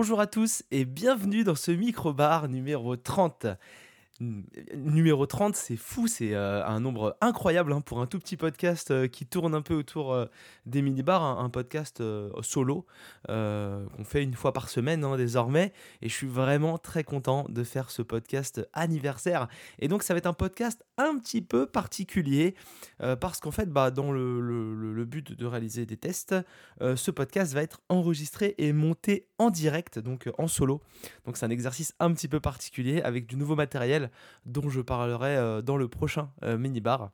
Bonjour à tous et bienvenue dans ce micro-bar numéro 30. Numéro 30, c'est fou, c'est euh, un nombre incroyable hein, pour un tout petit podcast euh, qui tourne un peu autour euh, des mini-bars, un, podcast solo qu'on fait une fois par semaine hein, désormais. Et je suis vraiment très content de faire ce podcast anniversaire. Et donc ça va être un podcast un petit peu particulier parce qu'en fait, bah, dans le, le, but de réaliser des tests, ce podcast va être enregistré et monté en direct, donc en solo. Donc c'est un exercice un petit peu particulier avec du nouveau matériel dont je parlerai euh, dans le prochain euh, mini-bar.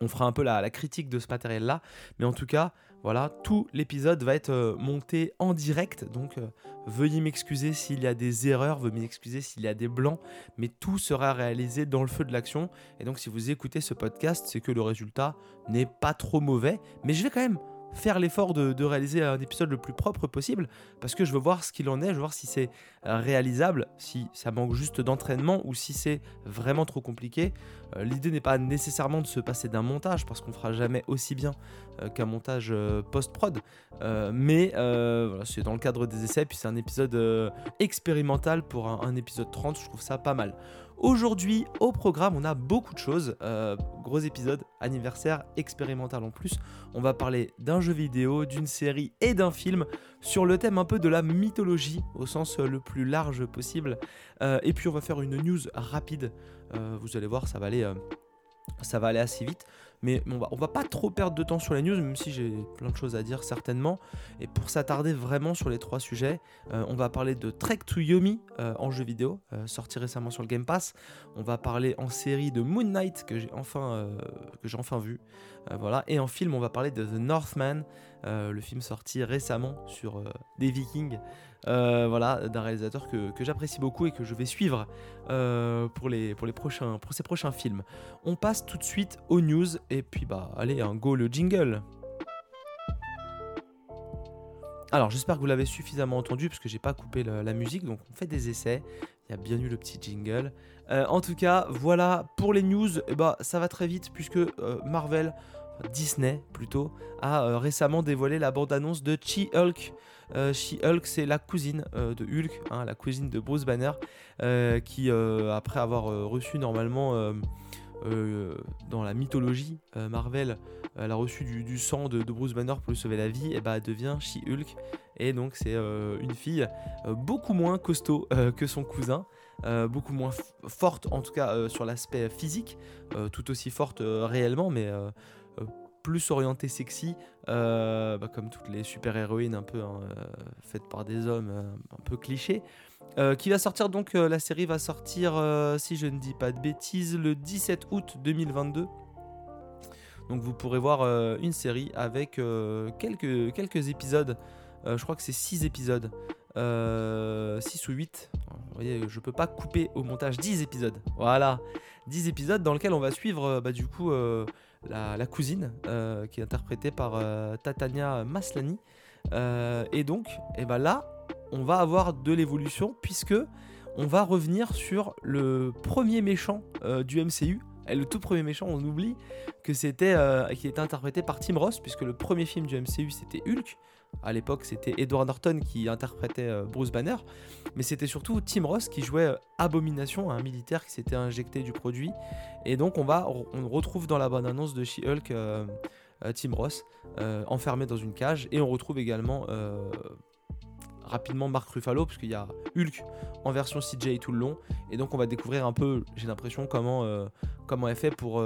On fera un peu la, critique de ce matériel-là, mais en tout cas, voilà, tout l'épisode va être euh, monté en direct, donc veuillez m'excuser s'il y a des erreurs, veuillez m'excuser s'il y a des blancs, mais tout sera réalisé dans le feu de l'action. Et donc si vous écoutez ce podcast, c'est que le résultat n'est pas trop mauvais, mais je vais quand même faire l'effort de, réaliser un épisode le plus propre possible parce que je veux voir ce qu'il en est, je veux voir si c'est euh, réalisable, si ça manque juste d'entraînement ou si c'est vraiment trop compliqué. Euh, l'idée n'est pas nécessairement de se passer d'un montage parce qu'on fera jamais aussi bien euh, qu'un montage post-prod, mais voilà, c'est dans le cadre des essais, puis c'est un épisode expérimental pour un épisode 30, je trouve ça pas mal. Aujourd'hui, au programme, on a beaucoup de choses. Euh, gros épisode, anniversaire expérimental en plus. On va parler d'un jeu vidéo, d'une série et d'un film sur le thème un peu de la mythologie au sens le plus large possible. Euh, et puis on va faire une news rapide. Euh, vous allez voir, ça va ça va aller assez vite. Mais on va, va pas trop perdre de temps sur les news, même si j'ai plein de choses à dire certainement. Et pour s'attarder vraiment sur les trois sujets, euh, on va parler de Trek to Yomi euh, en jeu vidéo, euh, sorti récemment sur le Game Pass. On va parler en série de Moon Knight que j'ai enfin, que j'ai enfin vu. Voilà. Et en film, on va parler de The Northman, le film sorti récemment sur des Vikings. Euh, voilà, d'un réalisateur que, j'apprécie beaucoup et que je vais suivre euh, pour, les, prochains, ces prochains films. On passe tout de suite aux news et puis bah allez, un go le jingle. Alors j'espère que vous l'avez suffisamment entendu parce que j'ai pas coupé la, musique, donc on fait des essais. Il y a bien eu le petit jingle. Euh, en tout cas, voilà pour les news. Bah ça va très vite puisque Marvel, Disney plutôt, a récemment dévoilé la bande-annonce de She-Hulk. Euh, She-Hulk, c'est la cousine euh, de Hulk, hein, la cousine de Bruce Banner, euh, qui, après avoir reçu normalement dans la mythologie Marvel, elle a reçu du, sang de, Bruce Banner pour lui sauver la vie, et bah elle devient She-Hulk. Et donc c'est une fille beaucoup moins costaud que son cousin. Beaucoup moins forte en tout cas sur l'aspect physique, tout aussi forte réellement, mais plus orienté sexy, euh, bah, comme toutes les super-héroïnes un peu hein, euh, faites par des hommes euh, un peu clichés. qui va sortir donc, la série va sortir, si je ne dis pas de bêtises, le 17 août 2022. Donc vous pourrez voir une série avec quelques, quelques épisodes. je crois que c'est 6 épisodes. 6 ou 8. Vous voyez, je peux pas couper au montage 10 épisodes. Voilà. 10 épisodes dans lesquels on va suivre bah, du coup la, cousine, euh, qui est interprétée par euh, Tatania Maslani. Euh, et donc, et eh ben là, on va avoir de l'évolution puisque on va revenir sur le premier méchant du MCU. Le tout premier méchant, on oublie que c'était qui était interprété par Tim Ross, puisque le premier film du MCU c'était Hulk. À l'époque, c'était Edward Norton qui interprétait euh, Bruce Banner, mais c'était surtout Tim Ross qui jouait euh, Abomination, un militaire qui s'était injecté du produit. Et donc, on va, on retrouve dans la bande-annonce de She-Hulk euh, Tim Ross enfermé dans une cage, et on retrouve également rapidement Mark Ruffalo, parce qu'il y a Hulk en version CJ tout le long, et donc on va découvrir un peu, j'ai l'impression, comment, comment fait pour,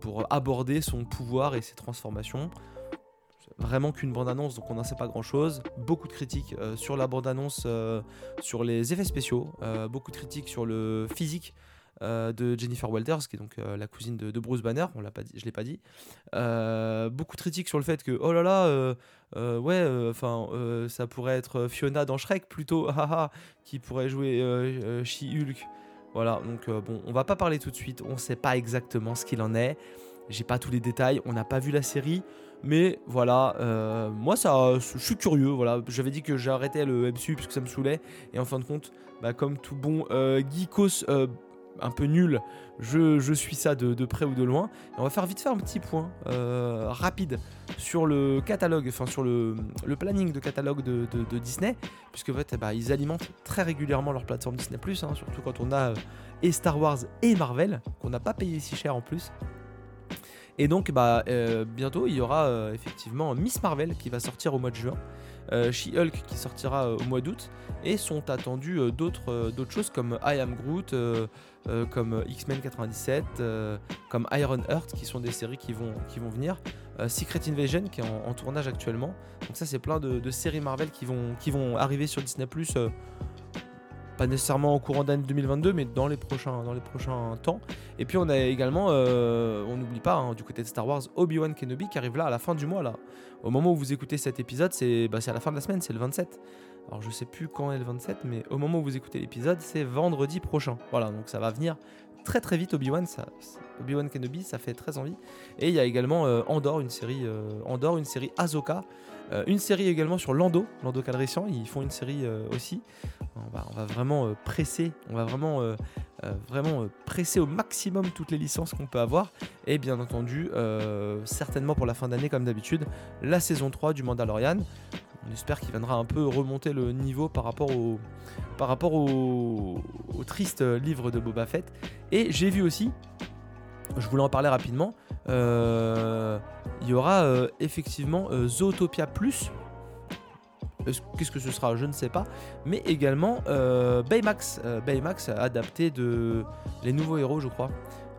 pour aborder son pouvoir et ses transformations vraiment qu'une bande-annonce, donc on n'en sait pas grand-chose. Beaucoup de critiques euh, sur la bande-annonce, euh, sur les effets spéciaux, euh, beaucoup de critiques sur le physique de Jennifer Walters, qui est donc la cousine de, Bruce Banner, on l'a pas dit, je l'ai pas dit. beaucoup de critiques sur le fait que oh là là, ouais, enfin ça pourrait être Fiona dans Shrek plutôt, qui pourrait jouer She-Hulk. Voilà, donc bon, on va pas parler tout de suite, on sait pas exactement ce qu'il en est. J'ai pas tous les détails, on n'a pas vu la série. Mais voilà, euh, moi ça, je suis curieux. Voilà, j'avais dit que j'arrêtais le MCU parce que ça me saoulait. Et en fin de compte, bah, comme tout bon euh, geekos euh, un peu nul, je, suis ça de, près ou de loin. on va faire vite faire un petit point rapide sur le catalogue, enfin sur le, planning de catalogue de, Disney, puisque en fait, eh ben, ils alimentent très régulièrement leur plateforme Disney hein, surtout quand on a et Star Wars et Marvel, qu'on n'a pas payé si cher en plus. Et donc, bah, euh, bientôt, il y aura effectivement Miss Marvel qui va sortir au mois de juin. Euh, She-Hulk qui sortira euh, au mois d'août, et sont attendus euh, d'autres choses comme I Am Groot, comme X-Men 97, comme Iron Heart, qui sont des séries qui vont, venir. Secret Invasion qui est en, tournage actuellement. Donc ça c'est plein de, séries Marvel qui vont arriver sur Disney ⁇ pas nécessairement au courant d'année 2022, mais dans les prochains, dans les prochains temps. Et puis on a également, euh, on n'oublie pas, hein, du côté de Star Wars, Obi-Wan Kenobi qui arrive là à la fin du mois. là. Au moment où vous écoutez cet épisode, c'est bah, à la fin de la semaine, c'est le 27. Alors je sais plus quand est le 27, mais au moment où vous écoutez l'épisode, c'est vendredi prochain. Voilà, donc ça va venir très très vite Obi-Wan, Obi-Wan Kenobi, ça fait très envie. Et il y a également euh, Andor, une série euh, une série Ahsoka, euh, une série également sur Lando, Lando Calrissian, ils font une série euh, aussi. On va, vraiment presser, on va vraiment vraiment presser au maximum toutes les licences qu'on peut avoir. Et bien entendu, certainement pour la fin d'année comme d'habitude, la saison 3 du Mandalorian. On espère qu'il viendra un peu remonter le niveau par rapport au, par rapport au, triste livre de Boba Fett. Et j'ai vu aussi, je voulais en parler rapidement, euh, il y aura euh, effectivement euh, Zootopia Plus. Qu'est-ce que ce sera? Je ne sais pas. Mais également Baymax. Baymax adapté de Les Nouveaux Héros, je crois.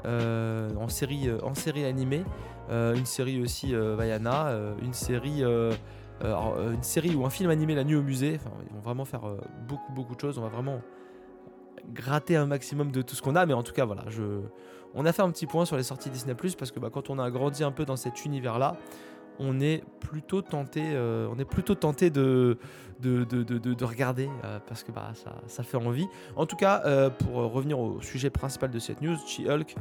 en, série, en série animée. une série aussi Vaiana. une série une série ou un film animé La Nuit au musée. Enfin, ils vont vraiment faire beaucoup, beaucoup de choses. On va vraiment gratter un maximum de tout ce qu'on a. Mais en tout cas, voilà, je... on a fait un petit point sur les sorties Disney parce que bah, quand on a grandi un peu dans cet univers-là, on est plutôt tenté, euh, on est plutôt tenté de, de, de, de, regarder parce que bah, ça, fait envie. En tout cas, pour revenir au sujet principal de cette news, She-Hulk,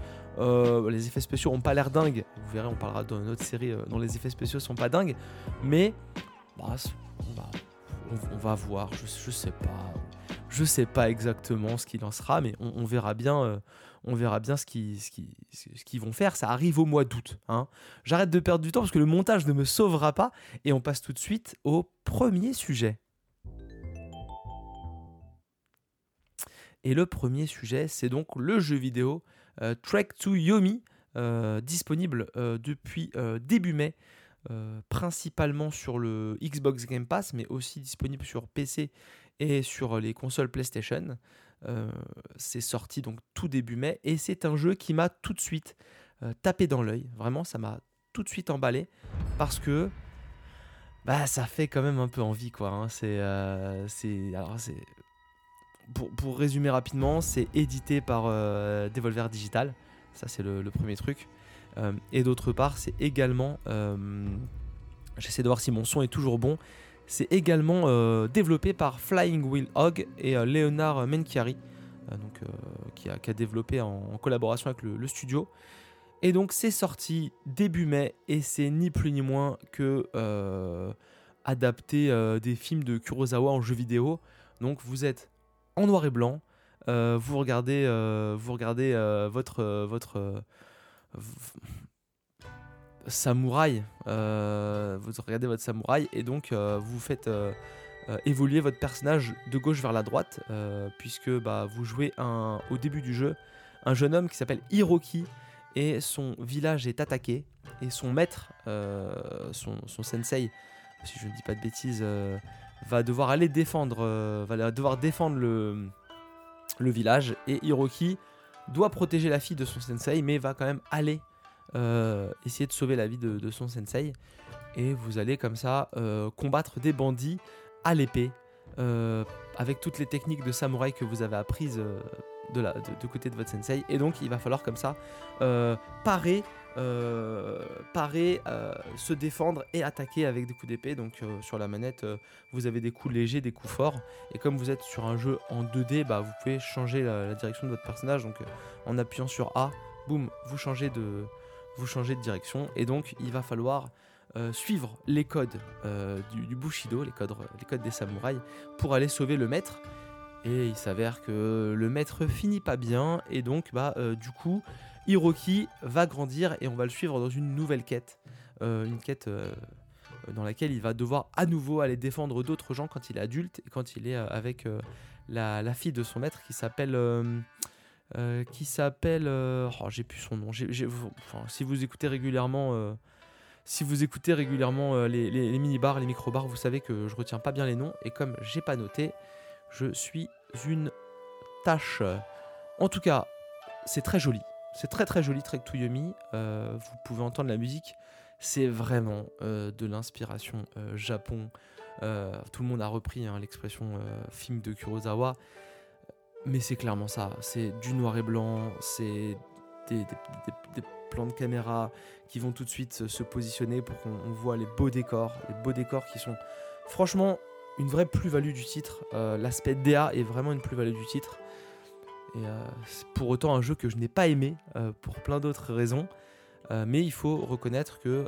les effets spéciaux n'ont pas l'air dingues. Vous verrez, on parlera d'une autre série dont les effets spéciaux sont pas dingues, mais bah, on, va voir, je, je, sais pas. Je sais pas exactement ce qu'il en sera, mais on, verra bien. Euh, on verra bien ce qu'ils vont faire. Ça arrive au mois d'août. Hein. J'arrête de perdre du temps parce que le montage ne me sauvera pas. Et on passe tout de suite au premier sujet. Et le premier sujet, c'est donc le jeu vidéo euh, Trek to Yomi, euh, disponible depuis début mai euh, principalement sur le Xbox Game Pass, mais aussi disponible sur PC et sur les consoles PlayStation. Euh, c'est sorti donc tout début mai et c'est un jeu qui m'a tout de suite euh, tapé dans l'œil. Vraiment, ça m'a tout de suite emballé parce que bah ça fait quand même un peu envie quoi. Hein. C'est c'est alors c'est pour, pour, résumer rapidement, c'est édité par Devolver Digital. Ça c'est le, premier truc. Euh, et d'autre part, c'est également, euh, j'essaie de voir si mon son est toujours bon, c'est également euh, développé par Flying Wheel Hog et Leonard Menchiari, donc, qui, a, développé en, collaboration avec le, studio. Et donc c'est sorti début mai et c'est ni plus ni moins que adapter des films de Kurosawa en jeu vidéo. Donc vous êtes en noir et blanc, vous regardez, vous regardez votre, votre, samouraï. Euh, vous regardez votre samouraï et donc euh, vous faites euh, évoluer votre personnage de gauche vers la droite, puisque bah, vous jouez au début du jeu un jeune homme qui s'appelle Hiroki et son village est attaqué et son maître, son, sensei, si je ne dis pas de bêtises, va devoir aller défendre, va devoir défendre le village et Hiroki doit protéger la fille de son sensei, mais va quand même aller euh, essayer de sauver la vie de, son sensei. Et vous allez comme ça euh, combattre des bandits à l'épée, euh, avec toutes les techniques de samouraï que vous avez apprises de, la, de, côté de votre sensei. Et donc il va falloir comme ça parer parer, se défendre et attaquer avec des coups d'épée. Donc sur la manette, vous avez des coups légers, des coups forts. Et comme vous êtes sur un jeu en 2D, bah, vous pouvez changer la, direction de votre personnage. Donc en appuyant sur A, boum, vous changez de, vous changez de direction. Et donc, il va falloir euh, suivre les codes euh, du, Bushido, les codes, les codes des samouraïs, pour aller sauver le maître. Et il s'avère que le maître finit pas bien, et donc bah du coup Hiroki va grandir et on va le suivre dans une nouvelle quête, une quête dans laquelle il va devoir à nouveau aller défendre d'autres gens quand il est adulte et quand il est avec la, fille de son maître qui s'appelle qui s'appelle oh, j'ai plus son nom. si vous écoutez régulièrement si vous écoutez régulièrement euh, les, mini-bars, les micro-bars, vous savez que je retiens pas bien les noms. Et comme j'ai pas noté, je suis une tâche. En tout cas, c'est très joli. C'est très très joli Trek to. Euh, vous pouvez entendre la musique. C'est vraiment euh, de l'inspiration Japon. tout le monde a repris hein, l'expression film de Kurosawa. Mais c'est clairement ça. C'est du noir et blanc. C'est des, plans de caméra qui vont tout de suite se positionner pour qu'on voit les beaux décors, les beaux décors qui sont franchement une vraie plus-value du titre. Euh, l'aspect DA est vraiment une plus-value du titre. Et euh, c'est pour autant un jeu que je n'ai pas aimé euh, pour plein d'autres raisons. mais il faut reconnaître que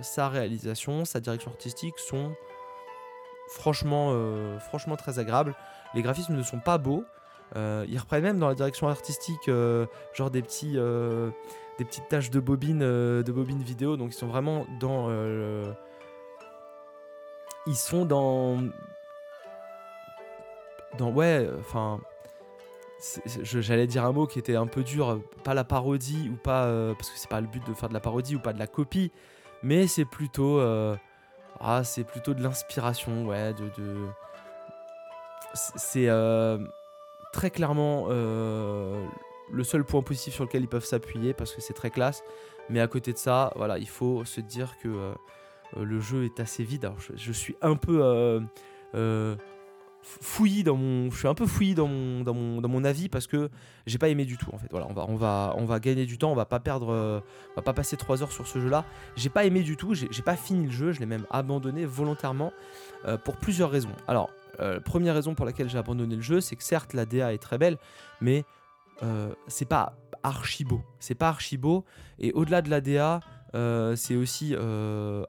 sa réalisation, sa direction artistique sont franchement, franchement très agréables. Les graphismes ne sont pas beaux. Ils reprennent même dans la direction artistique genre des petits des petites taches de bobines euh, de bobines vidéo. Donc ils sont vraiment dans euh, ils sont dans dans ouais enfin j'allais dire un mot qui était un peu dur pas la parodie ou pas euh, parce que c'est pas le but de faire de la parodie ou pas de la copie mais c'est plutôt ah c'est plutôt de l'inspiration ouais de, de... c'est très clairement le seul point positif sur lequel ils peuvent s'appuyer parce que c'est très classe. Mais à côté de ça, voilà, il faut se dire que euh, euh, le jeu est assez vide. Alors, je, suis un peu euh, fouillis dans mon, je suis un peu fouillis dans mon, dans mon, dans mon avis parce que j'ai pas aimé du tout en fait. Voilà, on va, on va, on va gagner du temps, on va pas perdre, on va pas passer 3 heures sur ce jeu-là. J'ai pas aimé du tout, j'ai pas fini le jeu, je l'ai même abandonné volontairement pour plusieurs raisons. Alors, première raison pour laquelle j'ai abandonné le jeu, c'est que certes la DA est très belle, mais euh, c'est pas archi beau. C'est pas archi beau. Et au-delà de la DA, euh, c'est aussi euh,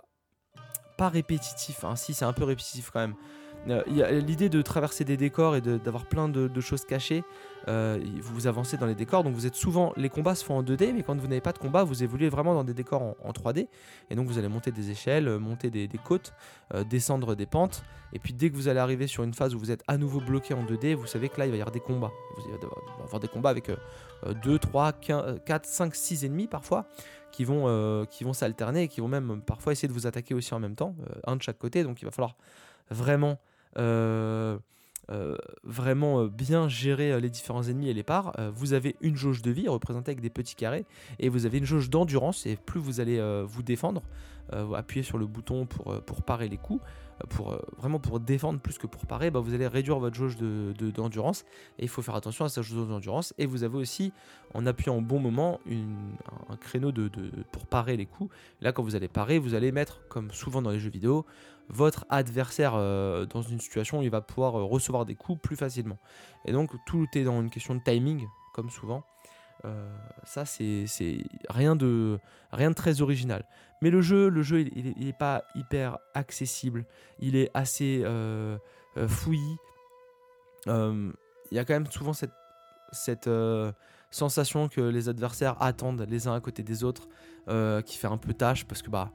pas répétitif. Hein. Si, c'est un peu répétitif quand même. L'idée de traverser des décors et d'avoir plein de, choses cachées, vous avancez dans les décors, donc vous êtes souvent, les combats se font en 2D, mais quand vous n'avez pas de combat, vous évoluez vraiment dans des décors en, 3D, et donc vous allez monter des échelles, monter des, côtes, descendre des pentes, et puis dès que vous allez arriver sur une phase où vous êtes à nouveau bloqué en 2D, vous savez que là il va y avoir des combats. Vous allez avoir des combats avec 2, 3, 4, 5, 6 ennemis parfois qui vont, euh, vont s'alterner et qui vont même parfois essayer de vous attaquer aussi en même temps, euh, un de chaque côté. Donc il va falloir vraiment, euh, vraiment bien gérer les différents ennemis et les parts. vous avez une jauge de vie représentée avec des petits carrés et vous avez une jauge d'endurance et plus vous allez vous défendre, appuyer sur le bouton pour, pour parer les coups, pour vraiment pour défendre plus que pour parer, bah, vous allez réduire votre jauge d'endurance de, et il faut faire attention à sa jauge d'endurance. Et vous avez aussi, en appuyant au bon moment, un créneau de, pour parer les coups. Là, quand vous allez parer, vous allez mettre, comme souvent dans les jeux vidéo, votre adversaire euh, dans une situation où il va pouvoir euh, recevoir des coups plus facilement. Et donc tout est dans une question de timing, comme souvent. Euh, ça, c'est rien de, rien de très original. Mais le jeu, le jeu, il n'est pas hyper accessible. Il est assez euh, fouillis. Il y a quand même souvent cette, cette sensation que les adversaires attendent les uns à côté des autres, qui fait un peu tâche parce que bah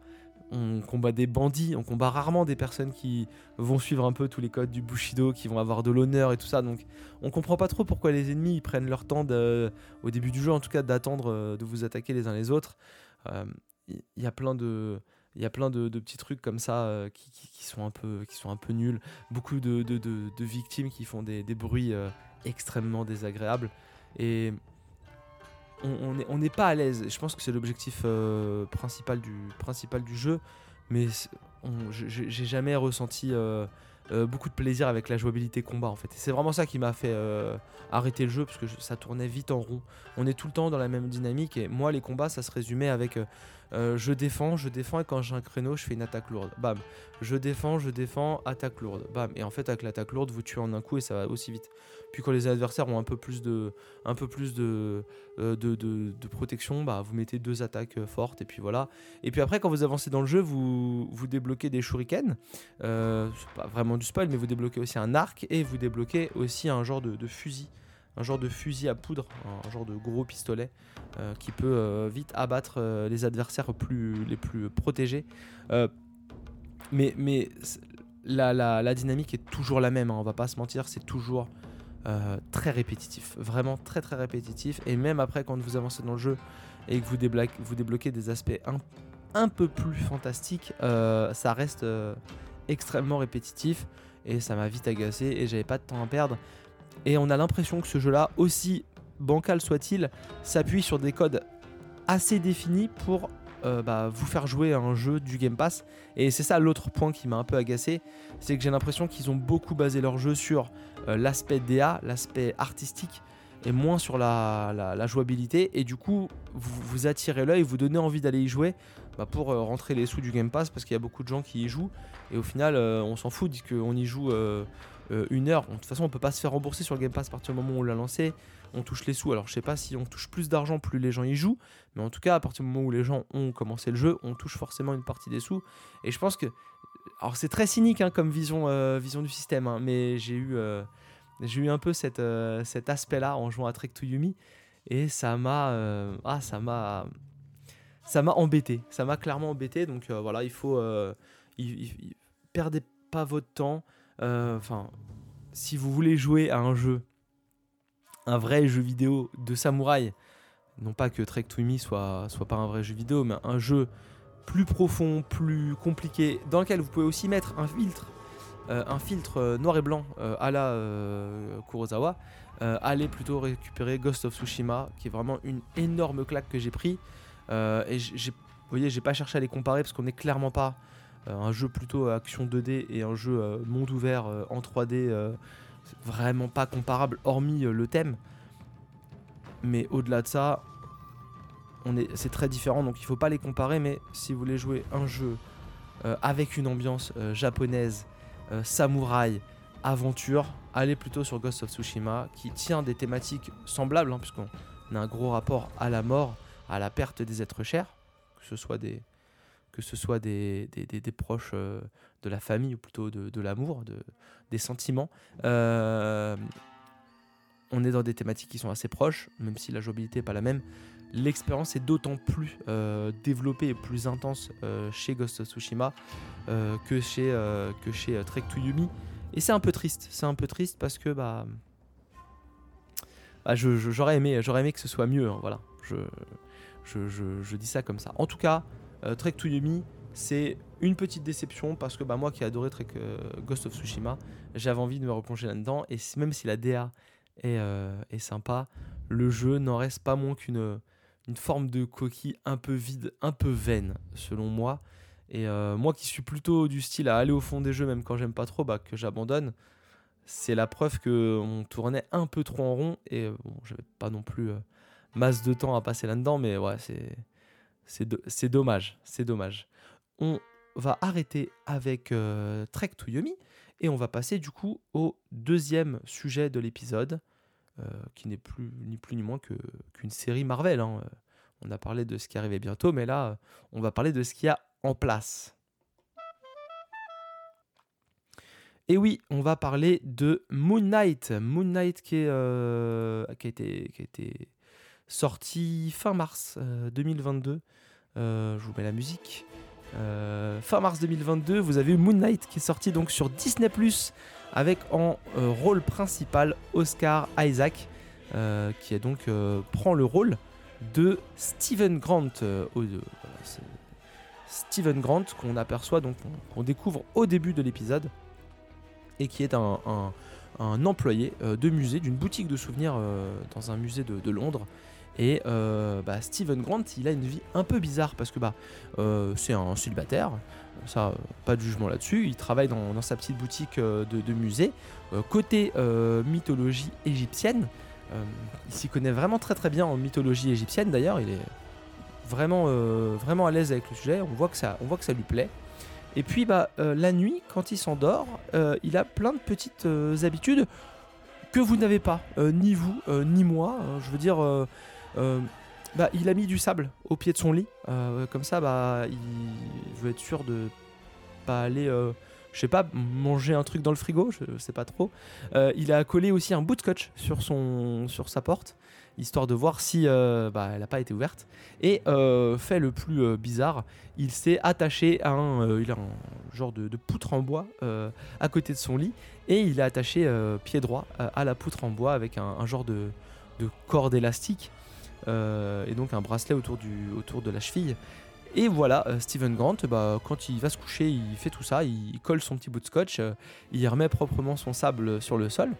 on combat des bandits, on combat rarement des personnes qui vont suivre un peu tous les codes du Bushido, qui vont avoir de l'honneur et tout ça. Donc on comprend pas trop pourquoi les ennemis prennent leur temps au début du jeu, en tout cas, d'attendre euh, de vous attaquer les uns les autres. Il euh, y, a plein de petits trucs comme ça euh, qui, sont un peu, qui sont un peu nuls. Beaucoup de, victimes qui font des, bruits extrêmement désagréables. Et on n'est pas à l'aise. Je pense que c'est l'objectif euh, principal, du, jeu, mais j'ai jamais ressenti euh, euh, beaucoup de plaisir avec la jouabilité combat en fait. c'est vraiment ça qui m'a fait arrêter le jeu parce que ça tournait vite en rond. On est tout le temps dans la même dynamique et moi les combats ça se résumait avec je défends, je défends et quand j'ai un créneau, je fais une attaque lourde. Bam. Je défends, je défends, attaque lourde. Bam. Et en fait, avec l'attaque lourde, vous tuez en un coup et ça va aussi vite. Puis quand les adversaires ont un peu plus de, un peu plus de, euh, de, de, protection, bah, vous mettez deux attaques euh, fortes et puis voilà. Et puis après, quand vous avancez dans le jeu, vous, vous débloquez des shurikens. Euh, c'est pas vraiment du spoil, mais vous débloquez aussi un arc et vous débloquez aussi un genre de, fusil. Un genre de fusil à poudre, un genre de gros pistolet qui peut vite abattre les adversaires plus, les plus protégés. mais mais la, la, dynamique est toujours la même, hein, on va pas se mentir, c'est toujours euh, très répétitif, vraiment très très répétitif. Et même après, quand vous avancez dans le jeu et que vous, débloquez, vous débloquez des aspects un, peu plus fantastiques, euh, ça reste euh, extrêmement répétitif. Et ça m'a vite agacé et j'avais pas de temps à perdre. Et on a l'impression que ce jeu-là, aussi bancal soit-il, s'appuie sur des codes assez définis pour bah, vous faire jouer à un jeu du Game Pass. Et c'est ça l'autre point qui m'a un peu agacé, c'est que j'ai l'impression qu'ils ont beaucoup basé leur jeu sur euh, l'aspect DA, l'aspect artistique, et moins sur la, jouabilité. Et du coup, vous, attirez l'œil, vous donnez envie d'aller y jouer bah, pour euh, rentrer les sous du Game Pass, parce qu'il y a beaucoup de gens qui y jouent. Et au final, euh, on s'en fout, qu'on y joue une heure. de toute façon, on peut pas se faire rembourser sur le Game Pass à partir du moment où on l'a lancé. On touche les sous. Alors, je sais pas si on touche plus d'argent, plus les gens y jouent. Mais en tout cas, à partir du moment où les gens ont commencé le jeu, on touche forcément une partie des sous. Et je pense que alors c'est très cynique hein, comme vision, euh, vision du système, hein, mais j'ai eu, euh, j'ai eu un peu euh, cet aspect-là en jouant à Trek to Yumi et ça m'a, ah ça m'a, ça m'a embêté, ça m'a clairement embêté. Donc voilà, il faut, perdez pas votre temps. Enfin, si vous voulez jouer à un jeu, un vrai jeu vidéo de samouraï, non pas que Trek to Yumi soit, soit pas un vrai jeu vidéo, mais un jeu plus profond, plus compliqué, dans lequel vous pouvez aussi mettre un filtre, euh, un filtre euh, noir et blanc euh, à la Kurosawa, allez plutôt récupérer Ghost of Tsushima, qui est vraiment une énorme claque que j'ai pris. et vous voyez, j'ai pas cherché à les comparer parce qu'on n'est clairement pas un jeu plutôt action 2D et un jeu monde ouvert en 3D, vraiment pas comparable, hormis le thème. Mais au-delà de ça, c'est très différent, donc il faut pas les comparer. Mais si vous voulez jouer un jeu euh, avec une ambiance euh, japonaise, euh, samouraï, aventure, allez plutôt sur Ghost of Tsushima, qui tient des thématiques semblables, hein, puisqu'on a un gros rapport à la mort, à la perte des êtres chers, que ce soit des, que ce soit des, proches de la famille, ou plutôt de, l'amour, de, des sentiments. on est dans des thématiques qui sont assez proches, même si la jouabilité n'est pas la même l'expérience est d'autant plus euh, développée et plus intense euh, chez Ghost of Tsushima euh, que chez, que Trek to Yumi. Et c'est un peu triste, c'est un peu triste parce que bah, bah j'aurais aimé, aimé que ce soit mieux. Hein, voilà, je, dis ça comme ça. En tout cas, Trek to Yumi, c'est une petite déception parce que bah, moi qui ai adoré Trek, Ghost of Tsushima, j'avais envie de me replonger là-dedans. Et même si la DA est, est sympa, le jeu n'en reste pas moins qu'une une forme de coquille un peu vide, un peu vaine, selon moi. Et euh, moi qui suis plutôt du style à aller au fond des jeux, même quand j'aime pas trop, bah, que j'abandonne, c'est la preuve qu'on tournait un peu trop en rond. Et euh, bon, j'avais pas non plus euh, masse de temps à passer là-dedans, mais ouais, c'est, c'est, dommage. C'est dommage. On va arrêter avec Trek to Yomi et on va passer du coup au deuxième sujet de l'épisode. Euh, qui n'est plus ni plus ni moins qu'une série Marvel. Hein. On a parlé de ce qui arrivait bientôt, mais là, on va parler de ce qu'il y a en place. Et oui, on va parler de Moon Knight. Moon Knight qui, est, euh, qui a été sorti fin mars 2022. Euh, je vous mets la musique. fin mars 2022, vous avez Moon Knight qui est sorti donc sur Disney avec en euh, rôle principal Oscar Isaac, euh, qui donc euh, prend le rôle de Steven Grant. Steven Grant qu'on aperçoit donc qu'on découvre au début de l'épisode et qui est un, employé de musée, d'une boutique de souvenirs dans un musée de, Londres. Et bah, Steven Grant, il a une vie un peu bizarre parce que bah, c'est un célibataire, ça, pas de jugement là-dessus. Il travaille dans, sa petite boutique euh, de, musée. Euh, côté euh, mythologie égyptienne, il s'y connaît vraiment très très bien en mythologie égyptienne d'ailleurs. Il est, vraiment, vraiment à l'aise avec le sujet. On voit que ça, on voit que ça lui plaît. Et puis bah, la nuit, quand il s'endort, il a plein de petites habitudes que vous n'avez pas, ni vous, ni moi. je veux dire, bah, il a mis du sable au pied de son lit. comme ça, bah, il veut être sûr de pas aller je sais pas, manger un truc dans le frigo, je sais pas trop. Euh, il a collé aussi un bout de scotch sur, sa porte, histoire de voir si euh, bah, elle n'a pas été ouverte. Et euh, fait le plus bizarre, il s'est attaché à un, il a un genre de, poutre en bois à côté de son lit, et il a attaché pied droit à la poutre en bois avec un, genre de corde élastique. Et donc un bracelet autour, du, autour de la cheville. Et voilà, euh, Steven Grant, bah, quand il va se coucher, il fait tout ça, il colle son petit bout de scotch, euh, il remet proprement son sable sur le sol,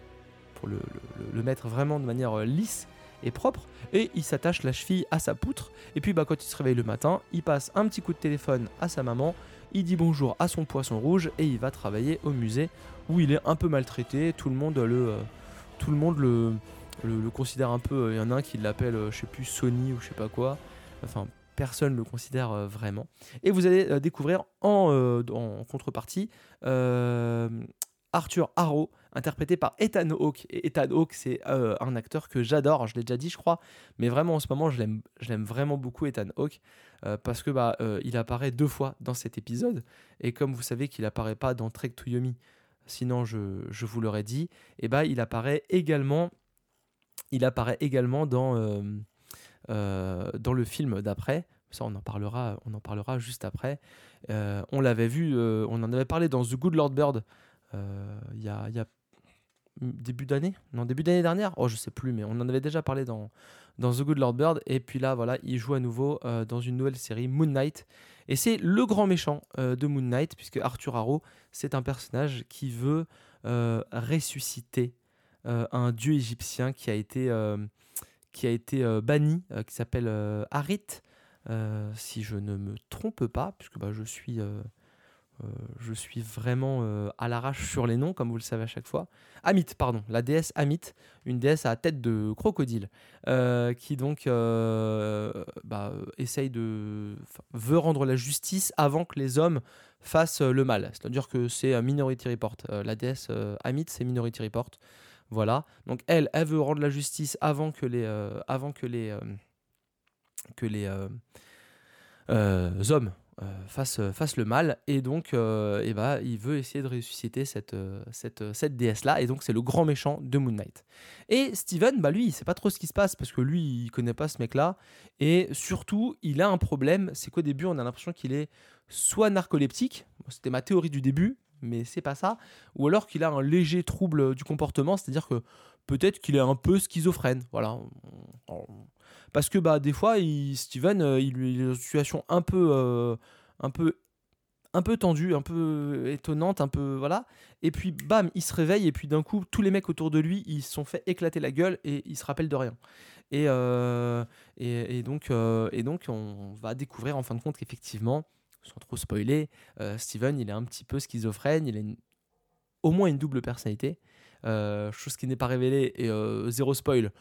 pour le, mettre vraiment de manière euh, lisse et propre, et il s'attache la cheville à sa poutre, et puis bah, quand il se réveille le matin, il passe un petit coup de téléphone à sa maman, il dit bonjour à son poisson rouge, et il va travailler au musée, où il est un peu maltraité, tout le monde le... tout le monde le, le, considère un peu, il y en a un qui l'appelle, je sais plus, Sony ou je sais pas quoi, enfin personne ne le considère euh, vraiment. Et vous allez euh, découvrir en, euh, contrepartie Arthur Harrow, interprété par Ethan Hawke. Et Ethan Hawke, c'est un acteur que j'adore, je l'ai déjà dit, je crois, mais vraiment en ce moment, je l'aime vraiment beaucoup, Ethan Hawke, parce que bah, il apparaît deux fois dans cet épisode. Et comme vous savez qu'il apparaît pas dans Trek to Yomi, sinon je, je vous l'aurais dit, et bah, il apparaît également, il apparaît également dans euh, dans le film d'après. Ça, on en parlera, on en parlera juste après. Euh, on l'avait vu, euh, on en avait parlé dans The Good Lord Bird il y a, début d'année? Non, début d'année dernière? Oh, je sais plus, mais on en avait déjà parlé dans, dans The Good Lord Bird. Et puis là, voilà, il joue à nouveau dans une nouvelle série, Moon Knight. Et c'est le grand méchant de Moon Knight, puisque Arthur Harrow, c'est un personnage qui veut ressusciter un dieu égyptien qui a été qui a été euh, banni, euh, qui s'appelle euh, Harit, si je ne me trompe pas, puisque bah, je suis je suis vraiment à l'arrache sur les noms, comme vous le savez à chaque fois. Amit, pardon, la déesse Amit, une déesse à tête de crocodile, qui donc bah, essaye de. veut rendre la justice avant que les hommes fassent le mal. C'est-à-dire que c'est Minority Report. la déesse Amit, c'est Minority Report. Voilà. Donc elle, elle veut rendre la justice avant que les, euh, avant que les, euh, que les euh, hommes fassent, le mal. Et donc, et bah, il veut essayer de ressusciter cette, cette, cette déesse-là. Et donc, c'est le grand méchant de Moon Knight. Et Steven, bah, lui, il sait pas trop ce qui se passe parce que lui, il connaît pas ce mec-là. Et surtout, il a un problème. C'est qu'au début, on a l'impression qu'il est soit narcoleptique. C'était ma théorie du début mais c'est pas ça. Ou alors qu'il a un léger trouble du comportement, c'est-à-dire que peut-être qu'il est un peu schizophrène. Voilà. Parce que bah, des fois, Steven, euh, il, il a une situation un peu, euh, un peu un peu tendue, un peu étonnante, un peu voilà. Et puis bam, il se réveille et puis d'un coup, tous les mecs autour de lui, ils se sont fait éclater la gueule et il se rappelle de rien. Et, euh, et, donc, et donc, on va découvrir en fin de compte qu'effectivement, sans trop spoiler, euh, Steven, il est un petit peu schizophrène, il a au moins une double personnalité, euh, chose qui n'est pas révélée, et euh, zéro spoil.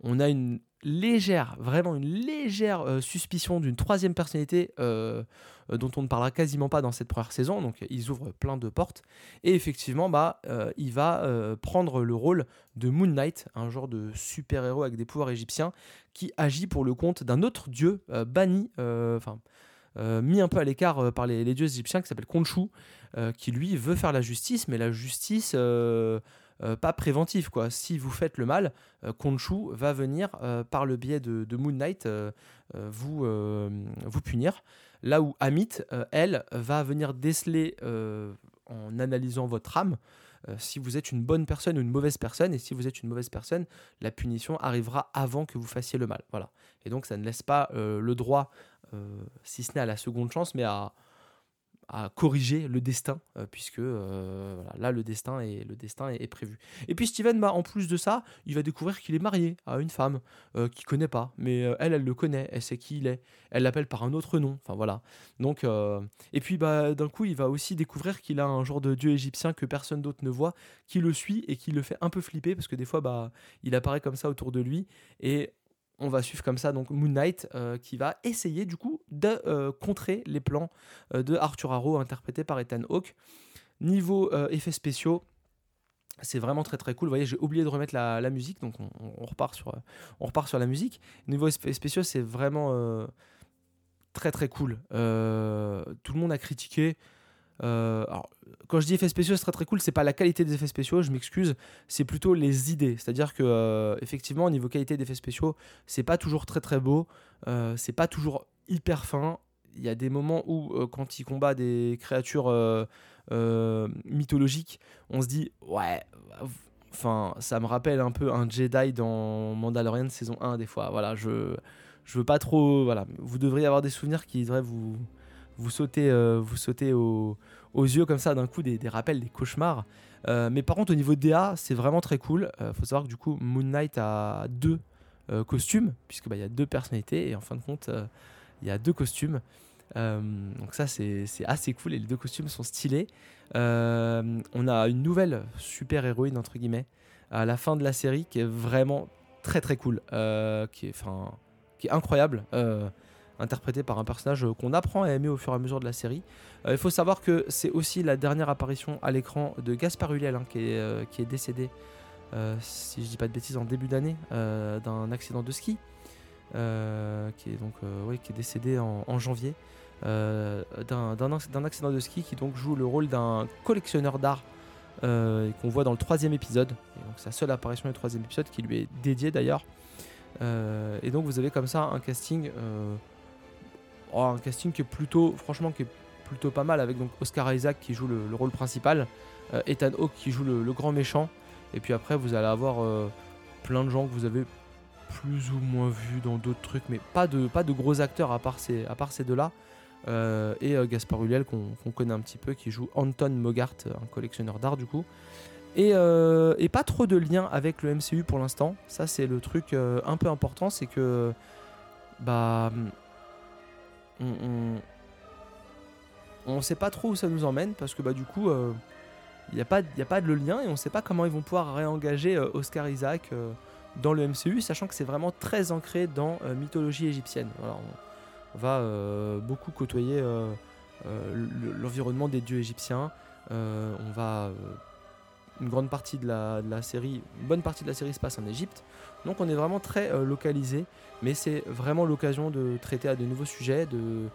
On a une légère, vraiment une légère suspicion d'une troisième personnalité dont on ne parlera quasiment pas dans cette première saison, donc ils ouvrent plein de portes. Et effectivement, bah, il va prendre le rôle de Moon Knight, un genre de super-héros avec des pouvoirs égyptiens, qui agit pour le compte d'un autre dieu banni, enfin mis un peu à l'écart euh, par les, dieux égyptiens qui s'appelle Khonshu, euh, qui lui veut faire la justice, mais la justice pas préventive. Quoi. Si vous faites le mal, Khonshu va venir par le biais de, Moon Knight vous, vous punir. Là où Amit, elle, va venir déceler en analysant votre âme si vous êtes une bonne personne ou une mauvaise personne. Et si vous êtes une mauvaise personne, la punition arrivera avant que vous fassiez le mal. Voilà. Et donc ça ne laisse pas le droit euh, si ce n'est à la seconde chance, mais à, à corriger le destin, euh, puisque euh, là le destin est, le destin est, prévu. Et puis Steven, bah, en plus de ça, il va découvrir qu'il est marié à une femme euh, qu'il connaît pas, mais elle, elle le connaît, elle sait qui il est, elle l'appelle par un autre nom, enfin voilà. Donc, et puis bah, d'un coup, il va aussi découvrir qu'il a un genre de dieu égyptien que personne d'autre ne voit, qui le suit et qui le fait un peu flipper, parce que des fois, bah, il apparaît comme ça autour de lui, et on va suivre comme ça Moon Knight qui va essayer du coup de contrer les plans de Arthur Harrow interprété par Ethan Hawke. Niveau effets spéciaux, c'est vraiment très très cool. Vous voyez, j'ai oublié de remettre la, musique, donc on, repart sur, on repart sur la musique. Niveau effets spéciaux, c'est vraiment très très cool. tout le monde a critiqué. Euh, alors, quand je dis effets spéciaux, c'est très très cool. C'est pas la qualité des effets spéciaux, je m'excuse. C'est plutôt les idées. C'est-à-dire que euh, effectivement, au niveau qualité d'effets spéciaux, c'est pas toujours très très beau. Euh, c'est pas toujours hyper fin. Il y a des moments où, quand il combat des créatures mythologiques, on se dit ouais. Enfin, ça me rappelle un peu un Jedi dans Mandalorian saison 1 des fois. Voilà, je je veux pas trop. Voilà, vous devriez avoir des souvenirs qui devraient vous vous sautez, euh, vous sautez aux, yeux comme ça d'un coup des, rappels, des cauchemars. Euh, mais par contre, au niveau DA, c'est vraiment très cool. Euh, faut savoir que du coup, Moon Knight a deux costumes, puisque bah, il y a deux personnalités, et en fin de compte, il y a deux costumes. donc ça, c'est assez cool, et les deux costumes sont stylés. on a une nouvelle super-héroïne, entre guillemets, à la fin de la série, qui est vraiment très très cool, qui, est, qui est incroyable interprété par un personnage qu'on apprend à aimer au fur et à mesure de la série. Euh, il faut savoir que c'est aussi la dernière apparition à l'écran de Gaspard Ulliel, hein, qui, est, euh, décédé, euh, si je dis pas de bêtises, en début d'année, d'un accident de ski, qui, est donc, ouais, qui est décédé en, janvier. d'un accident de ski qui donc joue le rôle d'un collectionneur d'art qu'on voit dans le troisième épisode. Donc sa seule apparition du troisième épisode qui lui est dédié d'ailleurs. et donc vous avez comme ça un casting Oh, un casting qui est plutôt, franchement, qui est plutôt pas mal avec donc Oscar Isaac qui joue le, rôle principal, euh, Ethan Hawke qui joue le, grand méchant, et puis après vous allez avoir euh, plein de gens que vous avez plus ou moins vus dans d'autres trucs, mais pas de, pas de gros acteurs à part ces, à part ces deux-là. Euh, et Gaspard Ulliel qu'on connaît un petit peu qui joue Anton Mogart, un collectionneur d'art du coup. Et, et, pas trop de lien avec le MCU pour l'instant. Ça c'est le truc un peu important, c'est que bah on, on, sait pas trop où ça nous emmène parce que bah du coup il euh, n'y a, pas, a pas de lien et on sait pas comment ils vont pouvoir réengager euh, Oscar Isaac euh, dans le MCU, sachant que c'est vraiment très ancré dans mythologie égyptienne. on, va beaucoup côtoyer l'environnement des dieux égyptiens. on va une grande partie de la, série, une bonne partie de la série se passe en Égypte. Donc on est vraiment très localisé mais c'est vraiment l'occasion de traiter à de nouveaux sujets, de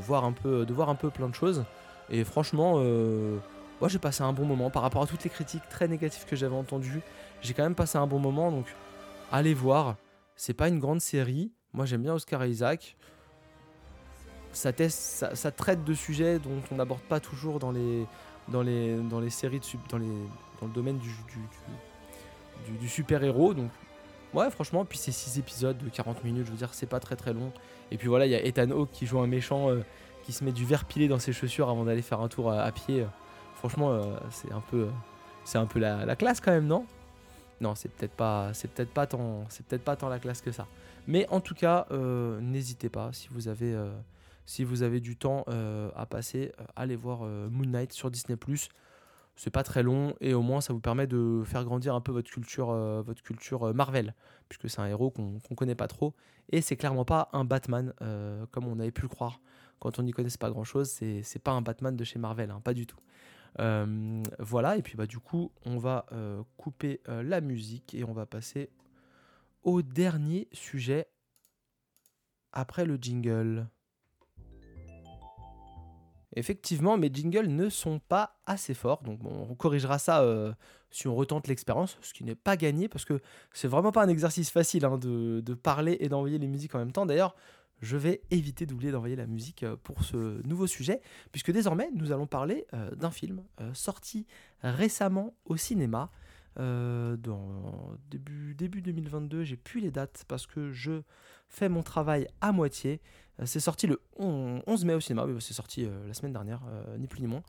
voir un peu, de plein de choses. Et franchement, euh, moi j'ai passé un bon moment par rapport à toutes les critiques très négatives que j'avais entendues. J'ai quand même passé un bon moment, donc allez voir. C'est pas une grande série. Moi j'aime bien Oscar Isaac. Ça, traite de sujets dont on n'aborde pas toujours dans les, séries, de, dans, le domaine du, du super-héros. Donc Ouais, franchement, puis c'est 6 épisodes de 40 minutes, je veux dire, c'est pas très très long. Et puis voilà, il y a Ethan Hawke qui joue un méchant euh, qui se met du verre pilé dans ses chaussures avant d'aller faire un tour à, pied. Franchement, euh, c'est un peu, c'est un peu la, classe quand même, non? Non, c'est peut-être pas, c'est peut-être pas tant la classe que ça. Mais en tout cas, euh, n'hésitez pas si vous avez, si vous avez du temps à passer, allez voir Moon Knight sur Disney c'est pas très long et au moins ça vous permet de faire grandir un peu votre culture, euh, votre culture euh, Marvel, puisque c'est un héros qu'on connaît pas trop et c'est clairement pas un Batman euh, comme on avait pu le croire quand on n'y connaissait pas grand chose. C'est pas un Batman de chez Marvel, hein, pas du tout. voilà, et puis bah du coup, on va couper la musique et on va passer au dernier sujet après le jingle. Effectivement, mes jingles ne sont pas assez forts. Donc on corrigera ça euh, si on retente l'expérience, ce qui n'est pas gagné parce que c'est vraiment pas un exercice facile hein, de, parler et d'envoyer les musiques en même temps. D'ailleurs, je vais éviter d'oublier d'envoyer la musique euh, pour ce nouveau sujet, puisque désormais nous allons parler euh, d'un film sorti récemment au cinéma. début 2022, j'ai plus les dates parce que je fais mon travail à moitié. C'est sorti le 11 mai au cinéma, oui, c'est sorti la semaine dernière, ni plus ni moins.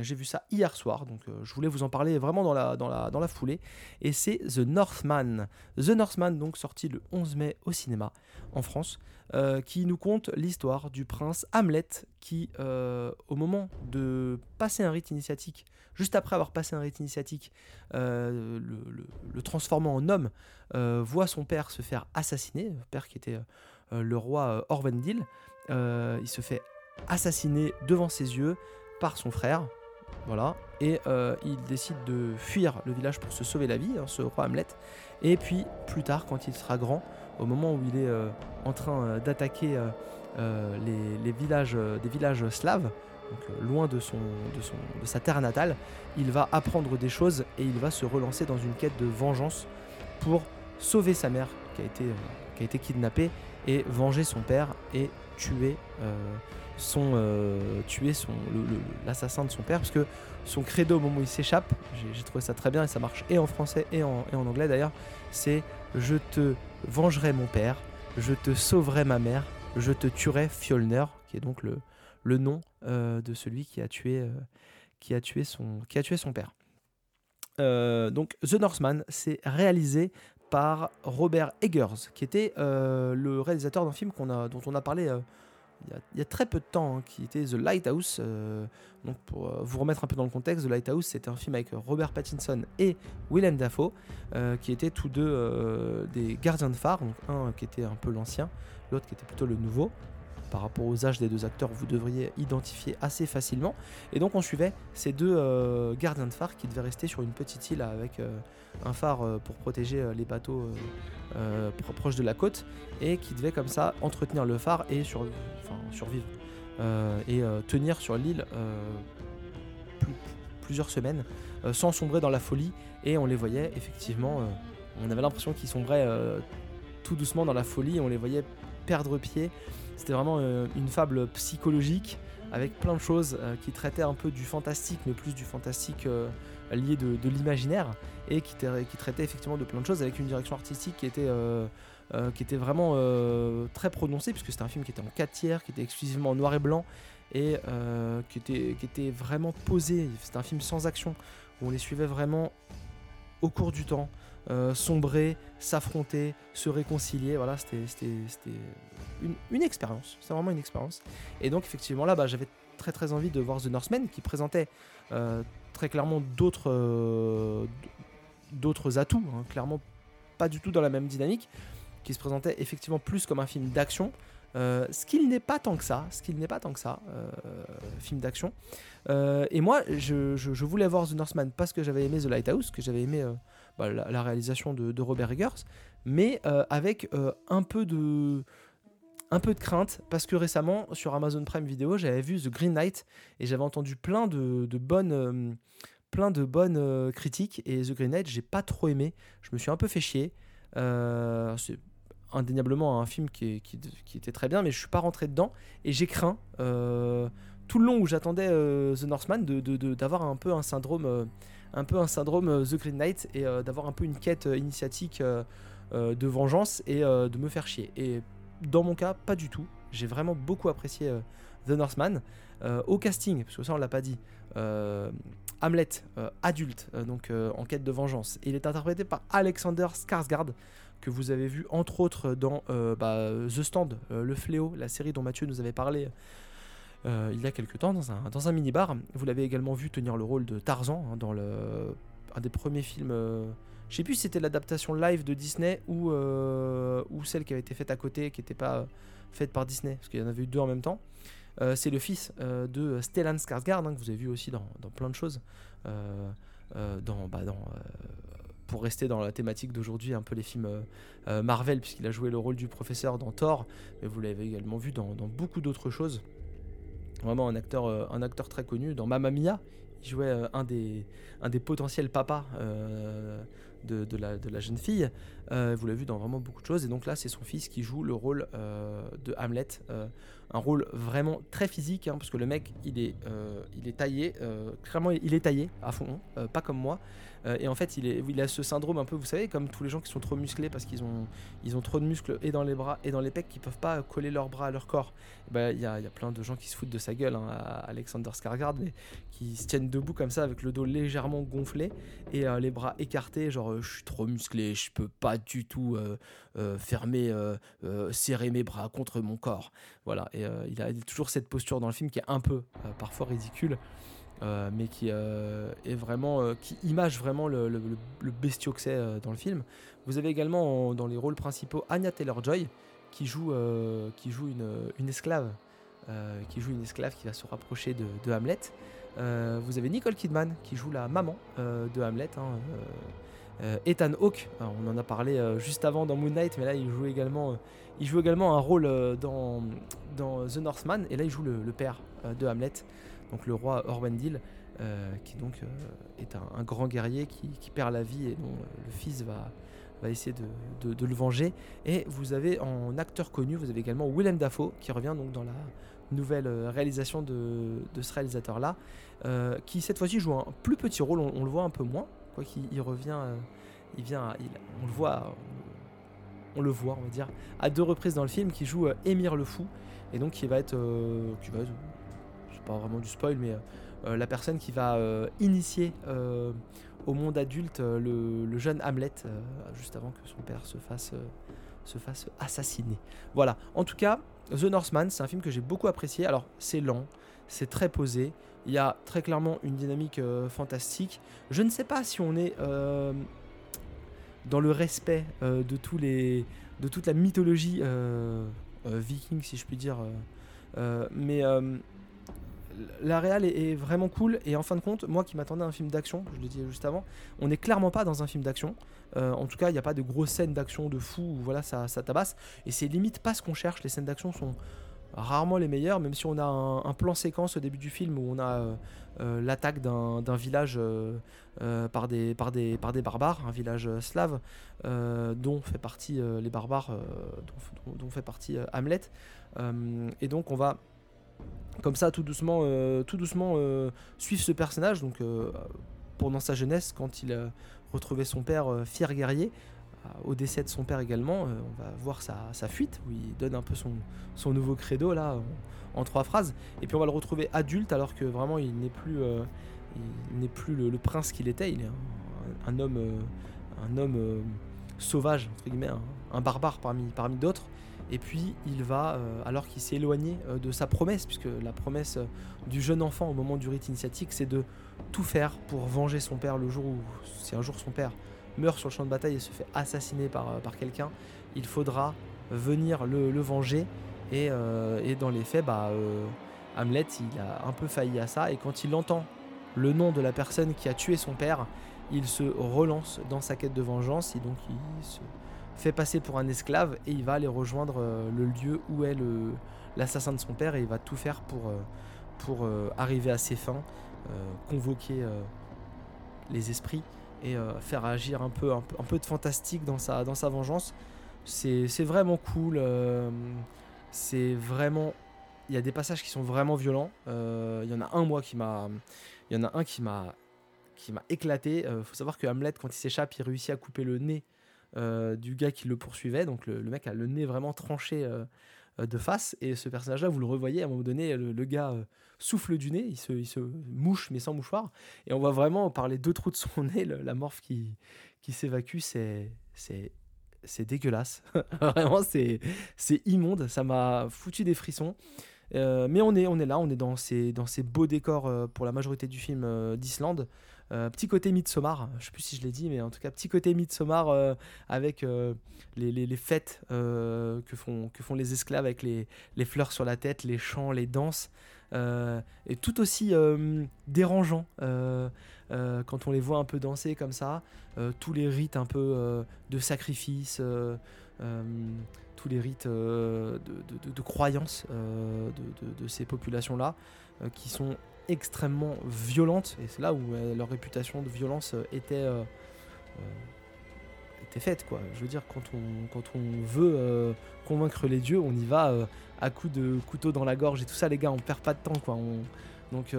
J'ai vu ça hier soir, donc je voulais vous en parler vraiment dans la, dans la, dans la foulée. Et c'est The Northman. The Northman, donc sorti le 11 mai au cinéma en France. Euh, qui nous conte l'histoire du prince Hamlet qui, euh, au moment de passer un rite initiatique, juste après avoir passé un rite initiatique, euh, le, transformant en homme, voit son père se faire assassiner, le père qui était le roi Orvendil, il se fait assassiner devant ses yeux par son frère, voilà, et il décide de fuir le village pour se sauver la vie, hein, ce roi Hamlet, et puis plus tard, quand il sera grand, au moment où il est euh, en train euh, d'attaquer euh, les, villages, des villages slaves, loin de, sa terre natale, il va apprendre des choses et il va se relancer dans une quête de vengeance pour sauver sa mère qui a été kidnappée et venger son père et tuer son, tuer son, l'assassin de son père parce que son credo au moment où il s'échappe, j'ai, trouvé ça très bien et ça marche et en français et en, et en anglais d'ailleurs, c'est je te vengerai mon père, je te sauverai ma mère, je te tuerai Fjolner, qui est donc le, le nom euh, de celui qui a tué, euh, qui a tué, son, qui a tué son père. Euh, donc The Northman, c'est réalisé par Robert Eggers, qui était le réalisateur d'un film dont on a parlé il y, a, très peu de temps, hein, qui était The Lighthouse. Euh, pour euh, vous remettre un peu dans le contexte, The Lighthouse, c'était un film avec Robert Pattinson et Willem Dafoe, euh, qui étaient tous deux des gardiens de phare. Donc un qui était un peu l'ancien, l'autre qui était plutôt le nouveau. Par rapport aux âges des deux acteurs, vous devriez identifier assez facilement. Et donc on suivait ces deux gardiens de phare qui devaient rester sur une petite île avec un phare euh, pour protéger euh, les bateaux euh, proches de la côte et qui devait comme ça entretenir le phare et survivre et tenir sur l'île plusieurs semaines sans sombrer dans la folie et on les voyait effectivement on avait l'impression qu'ils sombraient tout doucement dans la folie on les voyait perdre pied c'était vraiment une fable psychologique avec plein de choses qui traitaient un peu du fantastique mais plus du fantastique lié de l'imaginaire et qui, traitait effectivement de plein de choses avec une direction artistique qui était, euh, euh, vraiment euh, très prononcée, puisque c'était un film qui était en 4 tiers, qui était exclusivement en noir et blanc et qui, était, vraiment posé. C'était un film sans action où on les suivait vraiment au cours du temps. sombrer, s'affronter, se réconcilier. Voilà, c'était une, une, expérience. C'est vraiment une expérience. Et donc, effectivement, là, bah, j'avais très très envie de voir The Northman qui présentait très clairement d'autres d'autres atouts, hein, clairement pas du tout dans la même dynamique, qui se présentait effectivement plus comme un film d'action. Euh, ce qu'il n'est pas tant que ça, ce qu'il n'est pas tant que ça, euh, film d'action. Euh, et moi, je, voulais voir The Northman parce que j'avais aimé The Lighthouse, que j'avais aimé bah, la, réalisation de, Robert Eggers, mais avec un peu de un peu de crainte parce que récemment sur Amazon Prime Video j'avais vu The Green Knight et j'avais entendu plein de, bonnes plein de bonnes euh, critiques et The Green Knight, j'ai pas trop aimé. Je me suis un peu fait chier. Euh, c'est indéniablement un film qui, qui, était très bien, mais je suis pas rentré dedans et j'ai craint euh, tout le long où j'attendais The Northman d'avoir un peu un syndrome, un peu un syndrome The Green Knight et d'avoir un peu une quête initiatique de vengeance et de me faire chier. Et dans mon cas, pas du tout. J'ai vraiment beaucoup apprécié The Northman. au casting, parce que ça on l'a pas dit, Hamlet, euh, adulte, euh, donc euh, en quête de vengeance. il est interprété par Alexander Skarsgård, que vous avez vu entre autres dans bah, The Stand, Le Fléau, la série dont Mathieu nous avait parlé il y a quelques temps dans un, dans un mini-bar. Vous l'avez également vu tenir le rôle de Tarzan hein, dans un des premiers films. je sais plus si c'était l'adaptation live de Disney ou, ou celle qui avait été faite à côté, qui n'était pas faite par Disney, parce qu'il y en avait eu deux en même temps. Euh, c'est le fils euh, de Stellan Skarsgård, hein, que vous avez vu aussi dans, plein de choses. Euh, bah, pour rester dans la thématique d'aujourd'hui, un peu les films Marvel, puisqu'il a joué le rôle du professeur dans Thor, mais vous l'avez également vu dans, beaucoup d'autres choses. Vraiment un acteur, un acteur très connu. Dans Mamma Mia, il jouait un, des, un des potentiels papas de, la, jeune fille. Euh, vous l'avez vu dans vraiment beaucoup de choses. Et donc là, c'est son fils qui joue le rôle euh, de Hamlet. Euh, un rôle vraiment très physique, hein, parce que le mec, il est, il est taillé. clairement, il est taillé à fond, pas comme moi. Euh, et en fait, il, a ce syndrome un peu, vous savez, comme tous les gens qui sont trop musclés parce qu'ils ont, ils ont trop de muscles et dans les bras et dans les pecs qui peuvent pas coller leurs bras à leur corps. Bah, il y, a, y, a, plein de gens qui se foutent de sa gueule, hein, Alexander Skarsgård, mais qui se tiennent debout comme ça avec le dos légèrement gonflé et euh, les bras écartés, genre euh, je suis trop musclé, je peux pas du tout fermer, serrer mes bras contre mon corps. Voilà, et il a toujours cette posture dans le film qui est un peu parfois ridicule. Euh, mais qui euh, est vraiment, euh, qui image vraiment le, le, bestiau que c'est dans le film. Vous avez également dans les rôles principaux Anya Taylor-Joy qui joue, qui joue une, une esclave, qui joue une esclave qui va se rapprocher de, Hamlet. vous avez Nicole Kidman qui joue la maman de Hamlet. Hein, Ethan Hawke, on en a parlé juste avant dans Moon Knight, mais là il joue également, il joue également un rôle dans, dans The Northman, et là il joue le père de Hamlet donc le roi Orwendil, euh, qui donc euh, est un, grand guerrier qui, perd la vie et dont euh, le fils va, essayer de, le venger. Et vous avez en acteur connu, vous avez également Willem Dafoe qui revient donc dans la nouvelle réalisation de, ce réalisateur-là, qui cette fois-ci joue un plus petit rôle, on, le voit un peu moins, quoi qu'il revient, il vient, on le voit, on, le voit, on va dire, à deux reprises dans le film, qui joue Émir le Fou, et donc qui qui va être pas vraiment du spoil, mais euh, la personne qui va euh, initier euh, au monde adulte le, jeune Hamlet, juste avant que son père se fasse, se fasse assassiner. Voilà, en tout cas, The Northman, c'est un film que j'ai beaucoup apprécié. Alors, c'est lent, c'est très posé, il y a très clairement une dynamique fantastique. Je ne sais pas si on est dans le respect de, tous les, de toute la mythologie viking, si je puis dire. mais la réal est, vraiment cool et en fin de compte, moi qui m'attendais à un film d'action, je l'ai dit juste avant, on n'est clairement pas dans un film d'action. Euh, en tout cas, il n'y a pas de grosses scènes d'action de fou où voilà, ça, ça tabasse. Et c'est limite pas ce qu'on cherche. Les scènes d'action sont rarement les meilleures, même si on a un, plan séquence au début du film où on a euh, euh, l'attaque d'un village par, des, par, des, par des barbares, un village slave, dont fait partie les barbares, dont, fait partie Hamlet. et donc on va comme ça tout doucement, euh, tout doucement euh, suivre ce personnage. Donc euh, pendant sa jeunesse, quand il a retrouvé son père fier guerrier, au décès de son père également, on va voir sa, fuite où il donne un peu son, nouveau credo là en, trois phrases. Et puis on va le retrouver adulte alors que vraiment il n'est plus, le, prince qu'il était. Il est un, homme, un homme sauvage entre guillemets, un, barbare parmi d'autres. Et puis il va, euh, alors qu'il s'est éloigné euh, de sa promesse, puisque la promesse euh, du jeune enfant au moment du rite initiatique, c'est de tout faire pour venger son père le jour où, si un jour son père meurt sur le champ de bataille et se fait assassiner par, quelqu'un, il faudra venir le, venger. Et, dans les faits, bah, Hamlet, il a un peu failli à ça. Et quand il entend le nom de la personne qui a tué son père, il se relance dans sa quête de vengeance. Et donc il se fait passer pour un esclave et il va aller rejoindre euh, le lieu où est l'assassin de son père et il va tout faire pour, euh, pour euh, arriver à ses fins, convoquer les esprits et faire agir un peu, un peu, de fantastique dans sa, dans sa vengeance. C'est vraiment cool. c'est vraiment. Il y a des passages qui sont vraiment violents. Il y en a un, moi, qui m'a. Il y en a un qui m'a qui m'a éclaté. Faut savoir que Hamlet, quand il s'échappe, il réussit à couper le nez du gars qui le poursuivait. Donc le, mec a le nez vraiment tranché euh, euh, de face. Et ce personnage-là, vous le revoyez, à un moment donné, le, gars souffle du nez, il se, mouche, mais sans mouchoir. Et on voit vraiment, par les deux trous de son nez, la morphe qui, s'évacue. C'est. c'est dégueulasse. Vraiment, c'est, c'est immonde. Ça m'a foutu des frissons. mais on est, on est là, on est dans ces beaux décors pour la majorité du film d'Islande. Euh, petit côté Midsommar, je sais plus si je l'ai dit, mais en tout cas petit côté Midsommar euh, avec euh, les, fêtes que, font, les esclaves avec les, fleurs sur la tête, les chants, les danses. et tout aussi dérangeant quand on les voit un peu danser comme ça, tous les rites un peu de sacrifice, tous les rites de, de, de, croyance de, ces populations-là, qui sont extrêmement violentes, et c'est là où euh, leur réputation de violence euh, était, euh, était faite. Quoi. Je veux dire, quand on, quand on veut convaincre les dieux, on y va à coups de couteau dans la gorge et tout ça, les gars, on perd pas de temps. Quoi. On, Donc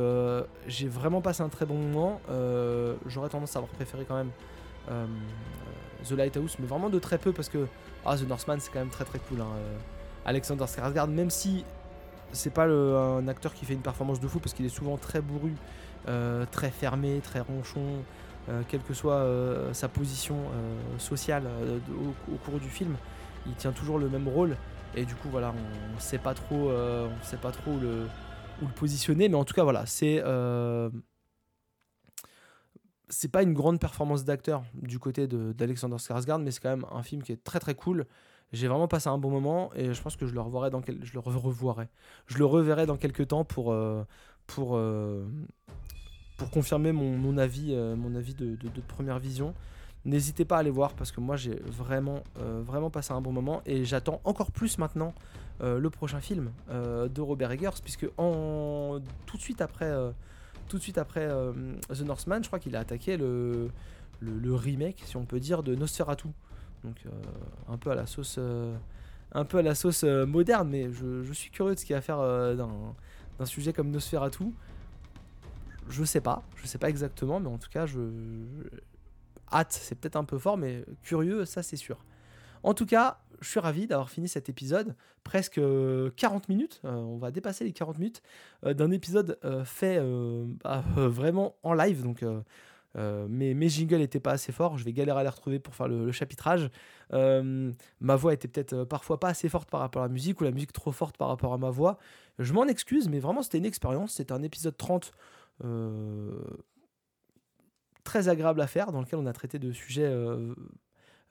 j'ai vraiment passé un très bon moment. J'aurais tendance à avoir préféré quand même The Lighthouse, mais vraiment de très peu parce que ah, The Northman c'est quand même très très cool. Hein, Alexander Skarsgård, même si c'est pas un acteur qui fait une performance de fou parce qu'il est souvent très bourru, très fermé, très ronchon, quelle que soit sa position sociale au, cours du film, il tient toujours le même rôle et du coup voilà on, ne sait pas trop, on pas trop le, où le positionner, mais en tout cas voilà c'est c'est pas une grande performance d'acteur du côté d'Alexander Skarsgård, mais c'est quand même un film qui est très très cool. J'ai vraiment passé un bon moment et je pense que je le reverrai dans quel... je le revoirai. Je le reverrai dans quelques temps pour pour pour confirmer mon, mon avis, euh, mon avis de, de, première vision. N'hésitez pas à aller voir parce que moi j'ai vraiment, euh, vraiment passé un bon moment et j'attends encore plus maintenant euh, le prochain film de Robert Eggers puisque en, tout de suite après, tout de suite après The Northman, je crois qu'il a attaqué le, le, remake, si on peut dire, de Nosferatu. Donc un peu à la sauce, à la sauce moderne, mais je, suis curieux de ce qu'il va faire d'un sujet comme Nosferatu je sais pas, je sais pas exactement, mais en tout cas, je. Hâte, c'est peut-être un peu fort, mais curieux, ça c'est sûr. En tout cas, je suis ravi d'avoir fini cet épisode, presque 40 minutes, euh, on va dépasser les 40 minutes, euh, d'un épisode euh, fait bah, vraiment en live, donc mes, mes jingles n'étaient pas assez forts, je vais galérer à les retrouver pour faire le, chapitrage. ma voix était peut-être parfois pas assez forte par rapport à la musique, ou la musique trop forte par rapport à ma voix. Je m'en excuse, mais vraiment c'était une expérience, c'était un épisode 30 euh, très agréable à faire, dans lequel on a traité de sujets euh,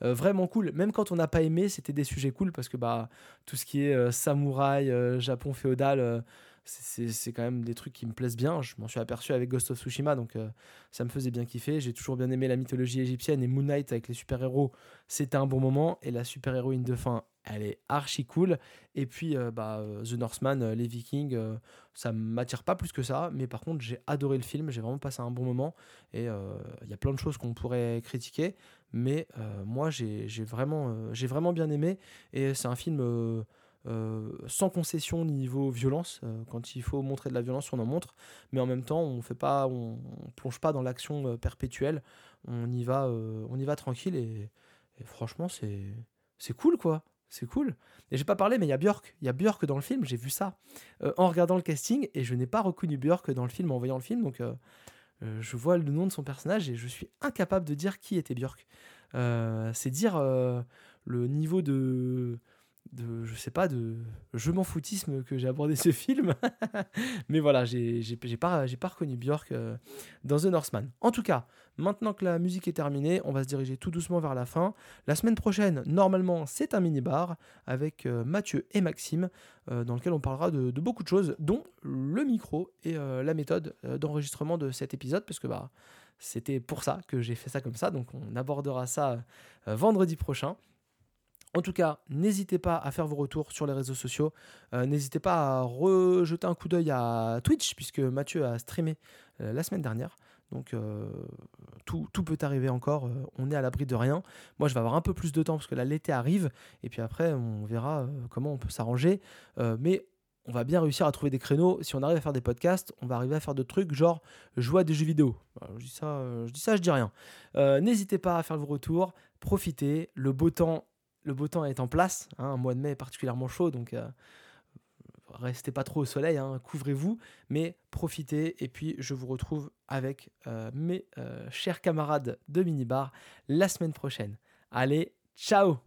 euh, vraiment cool. Même quand on n'a pas aimé, c'était des sujets cool parce que bah, tout ce qui est samouraï, Japon féodal, c'est quand même des trucs qui me plaisent bien. Je m'en suis aperçu avec Ghost of Tsushima, donc ça me faisait bien kiffer. J'ai toujours bien aimé la mythologie égyptienne et Moon Knight avec les super-héros, c'était un bon moment. Et la super-héroïne de fin, elle est archi cool. Et puis, euh, bah, euh, The Northman, euh, les Vikings, ça m'attire pas plus que ça. Mais par contre, j'ai adoré le film, j'ai vraiment passé un bon moment. Et il y a plein de choses qu'on pourrait critiquer. Mais moi, j'ai vraiment, j'ai vraiment bien aimé. Et c'est un film. Sans concession niveau violence. quand il faut montrer de la violence, on en montre, mais en même temps, on fait pas, on, plonge pas dans l'action perpétuelle. On y va, on y va tranquille et, franchement, c'est c'est cool quoi c'est cool. Et j'ai pas parlé, mais il y a Björk. Il y a Björk dans le film, j'ai vu ça euh, en regardant le casting et je n'ai pas reconnu Björk dans le film en voyant le film. Donc euh, euh, je vois le nom de son personnage et je suis incapable de dire qui était Björk. c'est dire le niveau de de je sais pas de je m'en foutisme que j'ai abordé ce film. Mais voilà j'ai pas j'ai pas reconnu Björk euh, dans The Northman. En tout cas maintenant que la musique est terminée on va se diriger tout doucement vers la fin. La semaine prochaine normalement c'est un mini bar avec euh, Mathieu et Maxime euh, dans lequel on parlera de, de, beaucoup de choses dont le micro et la méthode d'enregistrement de cet épisode parce que bah c'était pour ça que j'ai fait ça comme ça. Donc on abordera ça vendredi prochain en tout cas, n'hésitez pas à faire vos retours sur les réseaux sociaux. Euh, n'hésitez pas à rejeter un coup d'œil à Twitch, puisque Mathieu a streamé euh, la semaine dernière. Donc euh, tout, peut arriver encore, on est à l'abri de rien. Moi je vais avoir un peu plus de temps parce que là l'été arrive et puis après on verra comment on peut s'arranger. mais on va bien réussir à trouver des créneaux. Si on arrive à faire des podcasts, on va arriver à faire d'autres trucs, genre jouer à des jeux vidéo. je, dis ça, je dis ça, je dis rien. N'hésitez pas à faire vos retours, profitez. Le beau temps le beau temps est en place. Hein, un mois de mai est particulièrement chaud, donc euh, restez pas trop au soleil, hein, couvrez-vous, mais profitez. Et puis je vous retrouve avec euh, mes euh, chers camarades de minibar la semaine prochaine. Allez, ciao